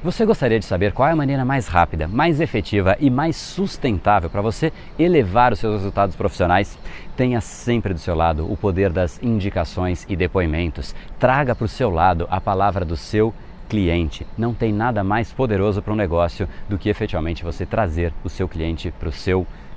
Você gostaria de saber qual é a maneira mais rápida, mais efetiva e mais sustentável para você elevar os seus resultados profissionais? Tenha sempre do seu lado o poder das indicações e depoimentos. Traga para o seu lado a palavra do seu cliente. Não tem nada mais poderoso para um negócio do que efetivamente você trazer o seu cliente para o seu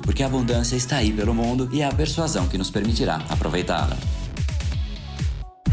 porque a abundância está aí pelo mundo e é a persuasão que nos permitirá aproveitá-la.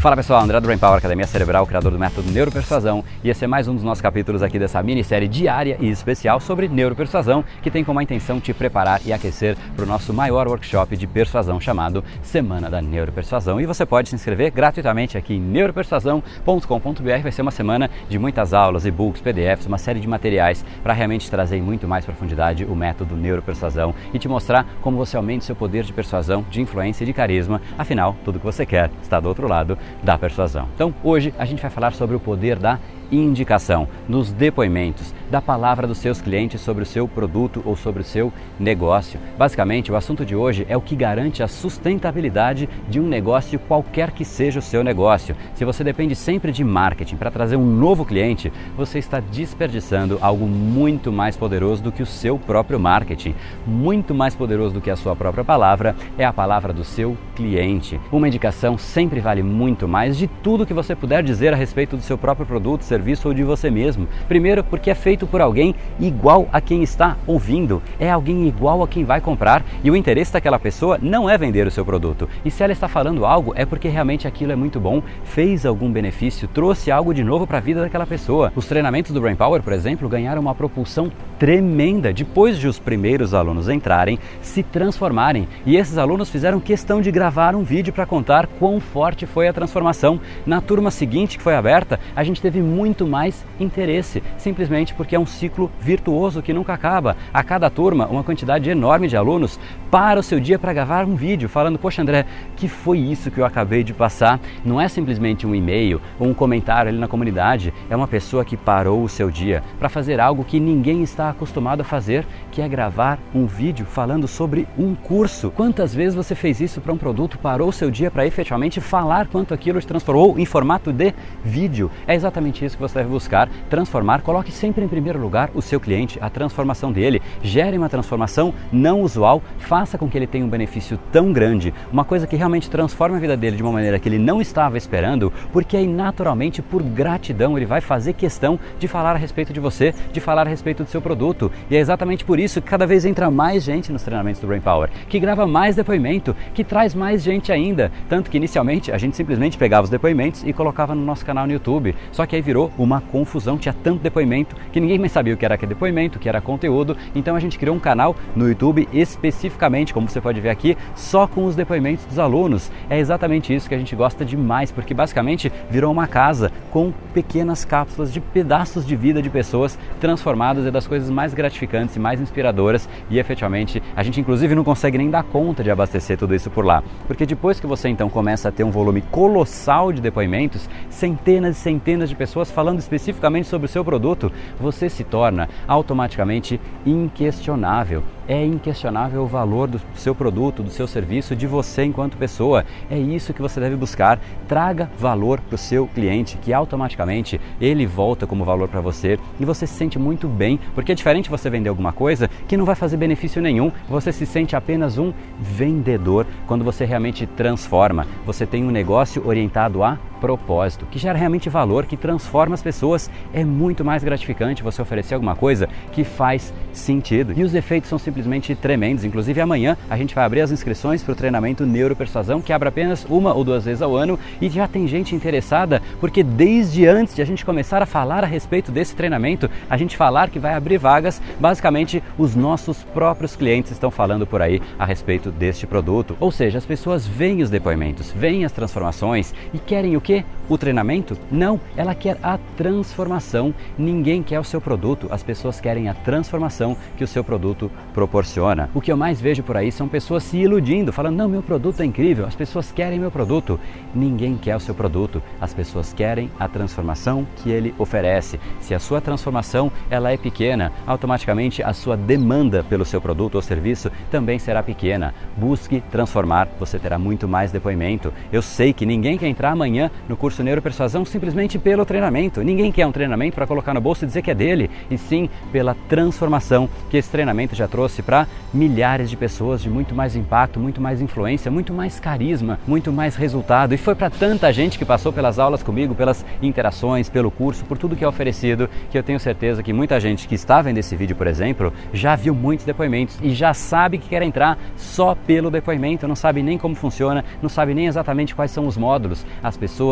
Fala pessoal, André do Brain Power, Academia Cerebral, criador do método Neuropersuasão, e esse é mais um dos nossos capítulos aqui dessa minissérie diária e especial sobre neuropersuasão, que tem como a intenção te preparar e aquecer para o nosso maior workshop de persuasão chamado Semana da Neuropersuasão. E você pode se inscrever gratuitamente aqui em neuropersuasão.com.br. Vai ser uma semana de muitas aulas, e-books, PDFs, uma série de materiais para realmente trazer em muito mais profundidade o método Neuropersuasão e te mostrar como você aumenta seu poder de persuasão, de influência e de carisma. Afinal, tudo que você quer está do outro lado da persuasão. Então, hoje a gente vai falar sobre o poder da indicação, nos depoimentos, da palavra dos seus clientes sobre o seu produto ou sobre o seu negócio. Basicamente, o assunto de hoje é o que garante a sustentabilidade de um negócio, qualquer que seja o seu negócio. Se você depende sempre de marketing para trazer um novo cliente, você está desperdiçando algo muito mais poderoso do que o seu próprio marketing. Muito mais poderoso do que a sua própria palavra é a palavra do seu cliente. Uma indicação sempre vale muito mais de tudo que você puder dizer a respeito do seu próprio produto, serviço serviço ou de você mesmo. Primeiro, porque é feito por alguém igual a quem está ouvindo, é alguém igual a quem vai comprar e o interesse daquela pessoa não é vender o seu produto. E se ela está falando algo, é porque realmente aquilo é muito bom, fez algum benefício, trouxe algo de novo para a vida daquela pessoa. Os treinamentos do Brain Power, por exemplo, ganharam uma propulsão tremenda depois de os primeiros alunos entrarem, se transformarem. E esses alunos fizeram questão de gravar um vídeo para contar quão forte foi a transformação. Na turma seguinte que foi aberta, a gente teve muito muito mais interesse, simplesmente porque é um ciclo virtuoso que nunca acaba. A cada turma, uma quantidade enorme de alunos para o seu dia para gravar um vídeo falando: Poxa, André, que foi isso que eu acabei de passar? Não é simplesmente um e-mail ou um comentário ali na comunidade, é uma pessoa que parou o seu dia para fazer algo que ninguém está acostumado a fazer, que é gravar um vídeo falando sobre um curso. Quantas vezes você fez isso para um produto, parou o seu dia para efetivamente falar quanto aquilo te transformou em formato de vídeo? É exatamente isso que você deve buscar transformar. Coloque sempre em primeiro lugar o seu cliente, a transformação dele. Gere uma transformação não usual, faça com que ele tenha um benefício tão grande, uma coisa que realmente transforme a vida dele de uma maneira que ele não estava esperando, porque aí naturalmente, por gratidão, ele vai fazer questão de falar a respeito de você, de falar a respeito do seu produto. E é exatamente por isso que cada vez entra mais gente nos treinamentos do Brain Power, que grava mais depoimento, que traz mais gente ainda. Tanto que inicialmente a gente simplesmente pegava os depoimentos e colocava no nosso canal no YouTube. Só que aí virou uma confusão, tinha tanto depoimento que ninguém mais sabia o que era que depoimento, o que era conteúdo. Então a gente criou um canal no YouTube especificamente, como você pode ver aqui, só com os depoimentos dos alunos. É exatamente isso que a gente gosta demais, porque basicamente virou uma casa com pequenas cápsulas de pedaços de vida de pessoas transformadas e das coisas mais gratificantes e mais inspiradoras e efetivamente a gente inclusive não consegue nem dar conta de abastecer tudo isso por lá. Porque depois que você então começa a ter um volume colossal de depoimentos, centenas e centenas de pessoas falando especificamente sobre o seu produto, você se torna automaticamente inquestionável. É inquestionável o valor do seu produto, do seu serviço, de você enquanto pessoa. É isso que você deve buscar. Traga valor para o seu cliente, que automaticamente ele volta como valor para você e você se sente muito bem, porque é diferente você vender alguma coisa que não vai fazer benefício nenhum, você se sente apenas um vendedor quando você realmente transforma. Você tem um negócio orientado a propósito, que gera realmente valor, que transforma as pessoas. É muito mais gratificante você oferecer alguma coisa que faz sentido. E os efeitos são simplesmente tremendos. Inclusive amanhã a gente vai abrir as inscrições para o treinamento Neuropersuasão, que abre apenas uma ou duas vezes ao ano e já tem gente interessada, porque desde antes de a gente começar a falar a respeito desse treinamento, a gente falar que vai abrir vagas, basicamente os nossos próprios clientes estão falando por aí a respeito deste produto. Ou seja, as pessoas veem os depoimentos, veem as transformações e querem o que? O treinamento? Não, ela quer a transformação. Ninguém quer o seu produto, as pessoas querem a transformação que o seu produto proporciona. O que eu mais vejo por aí são pessoas se iludindo, falando: "Não, meu produto é incrível, as pessoas querem meu produto". Ninguém quer o seu produto, as pessoas querem a transformação que ele oferece. Se a sua transformação ela é pequena, automaticamente a sua demanda pelo seu produto ou serviço também será pequena. Busque transformar, você terá muito mais depoimento. Eu sei que ninguém quer entrar amanhã no curso Neuropersuasão simplesmente pelo treinamento. Ninguém quer um treinamento para colocar no bolso e dizer que é dele, e sim pela transformação que esse treinamento já trouxe para milhares de pessoas de muito mais impacto, muito mais influência, muito mais carisma, muito mais resultado. E foi para tanta gente que passou pelas aulas comigo, pelas interações, pelo curso, por tudo que é oferecido, que eu tenho certeza que muita gente que está vendo esse vídeo, por exemplo, já viu muitos depoimentos e já sabe que quer entrar só pelo depoimento, não sabe nem como funciona, não sabe nem exatamente quais são os módulos. As pessoas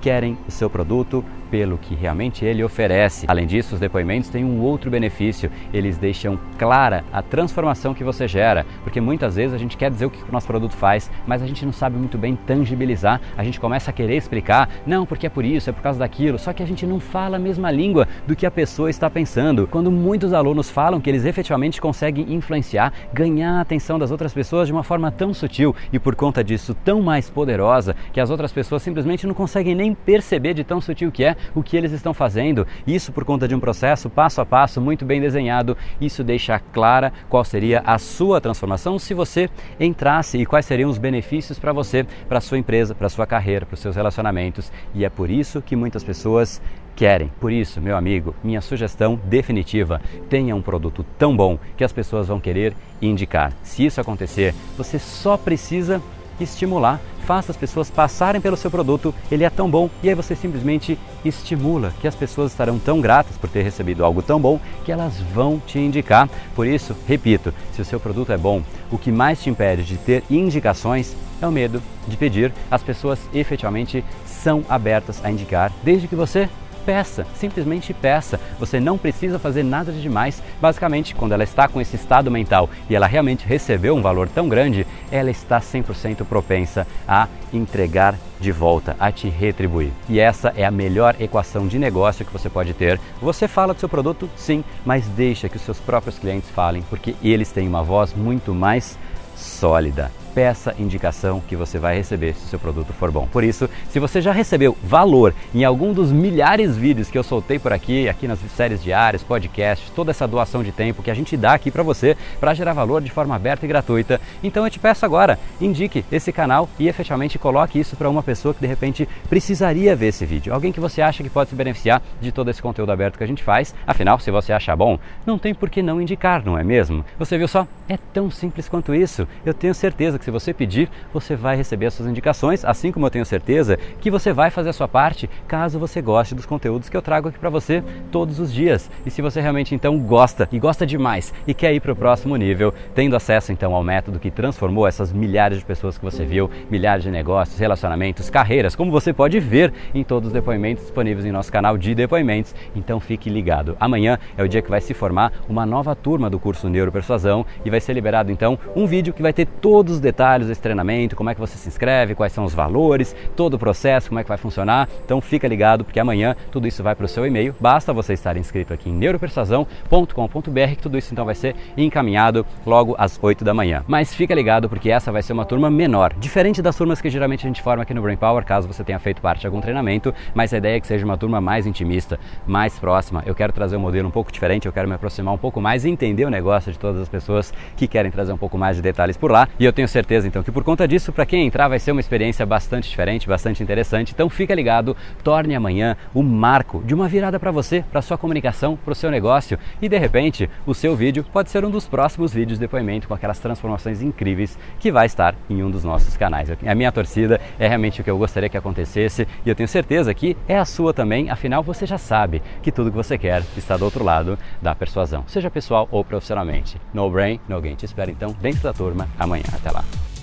querem o seu produto pelo que realmente ele oferece. Além disso, os depoimentos têm um outro benefício: eles deixam clara a transformação que você gera, porque muitas vezes a gente quer dizer o que o nosso produto faz, mas a gente não sabe muito bem tangibilizar. A gente começa a querer explicar, não, porque é por isso, é por causa daquilo, só que a gente não fala a mesma língua do que a pessoa está pensando. Quando muitos alunos falam que eles efetivamente conseguem influenciar, ganhar a atenção das outras pessoas de uma forma tão sutil e por conta disso tão mais poderosa que as outras pessoas simplesmente não conseguem nem perceber de tão sutil que é o que eles estão fazendo. Isso por conta de um processo passo a passo muito bem desenhado. Isso deixa clara qual seria a sua transformação se você entrasse e quais seriam os benefícios para você, para sua empresa, para sua carreira, para os seus relacionamentos. E é por isso que muitas pessoas querem. Por isso, meu amigo, minha sugestão definitiva: tenha um produto tão bom que as pessoas vão querer indicar. Se isso acontecer, você só precisa estimular, faça as pessoas passarem pelo seu produto, ele é tão bom e aí você simplesmente estimula que as pessoas estarão tão gratas por ter recebido algo tão bom que elas vão te indicar. Por isso, repito, se o seu produto é bom, o que mais te impede de ter indicações é o medo de pedir. As pessoas efetivamente são abertas a indicar, desde que você peça, simplesmente peça. Você não precisa fazer nada de demais. Basicamente, quando ela está com esse estado mental e ela realmente recebeu um valor tão grande, ela está 100% propensa a entregar de volta, a te retribuir. E essa é a melhor equação de negócio que você pode ter. Você fala do seu produto, sim, mas deixa que os seus próprios clientes falem, porque eles têm uma voz muito mais sólida peça indicação que você vai receber se o seu produto for bom. Por isso, se você já recebeu valor em algum dos milhares de vídeos que eu soltei por aqui, aqui nas séries diárias, podcasts, toda essa doação de tempo que a gente dá aqui para você para gerar valor de forma aberta e gratuita, então eu te peço agora, indique esse canal e efetivamente coloque isso para uma pessoa que de repente precisaria ver esse vídeo, alguém que você acha que pode se beneficiar de todo esse conteúdo aberto que a gente faz. Afinal, se você achar bom, não tem por que não indicar, não é mesmo? Você viu só? É tão simples quanto isso. Eu tenho certeza que se você pedir, você vai receber as suas indicações, assim como eu tenho certeza que você vai fazer a sua parte caso você goste dos conteúdos que eu trago aqui para você todos os dias. E se você realmente então gosta e gosta demais e quer ir para o próximo nível, tendo acesso então ao método que transformou essas milhares de pessoas que você viu, milhares de negócios, relacionamentos, carreiras, como você pode ver em todos os depoimentos disponíveis em nosso canal de depoimentos. Então fique ligado. Amanhã é o dia que vai se formar uma nova turma do curso Neuropersuasão e vai ser liberado então um vídeo que vai ter todos os detalhes desse treinamento, como é que você se inscreve, quais são os valores, todo o processo, como é que vai funcionar. Então fica ligado porque amanhã tudo isso vai para o seu e-mail. Basta você estar inscrito aqui em neuropersuasão.com.br que tudo isso então vai ser encaminhado logo às 8 da manhã. Mas fica ligado porque essa vai ser uma turma menor, diferente das turmas que geralmente a gente forma aqui no Brain Power, caso você tenha feito parte de algum treinamento, mas a ideia é que seja uma turma mais intimista, mais próxima. Eu quero trazer um modelo um pouco diferente, eu quero me aproximar um pouco mais e entender o negócio de todas as pessoas que querem trazer um pouco mais de detalhe detalhes por lá e eu tenho certeza então que por conta disso, para quem entrar vai ser uma experiência bastante diferente, bastante interessante. Então fica ligado, torne amanhã o marco de uma virada para você, para sua comunicação, para o seu negócio e de repente o seu vídeo pode ser um dos próximos vídeos de depoimento com aquelas transformações incríveis que vai estar em um dos nossos canais. A minha torcida é realmente o que eu gostaria que acontecesse e eu tenho certeza que é a sua também, afinal você já sabe que tudo que você quer está do outro lado da persuasão, seja pessoal ou profissionalmente. No brain, no gain. Te espero então dentro da turma amanhã. Até lá.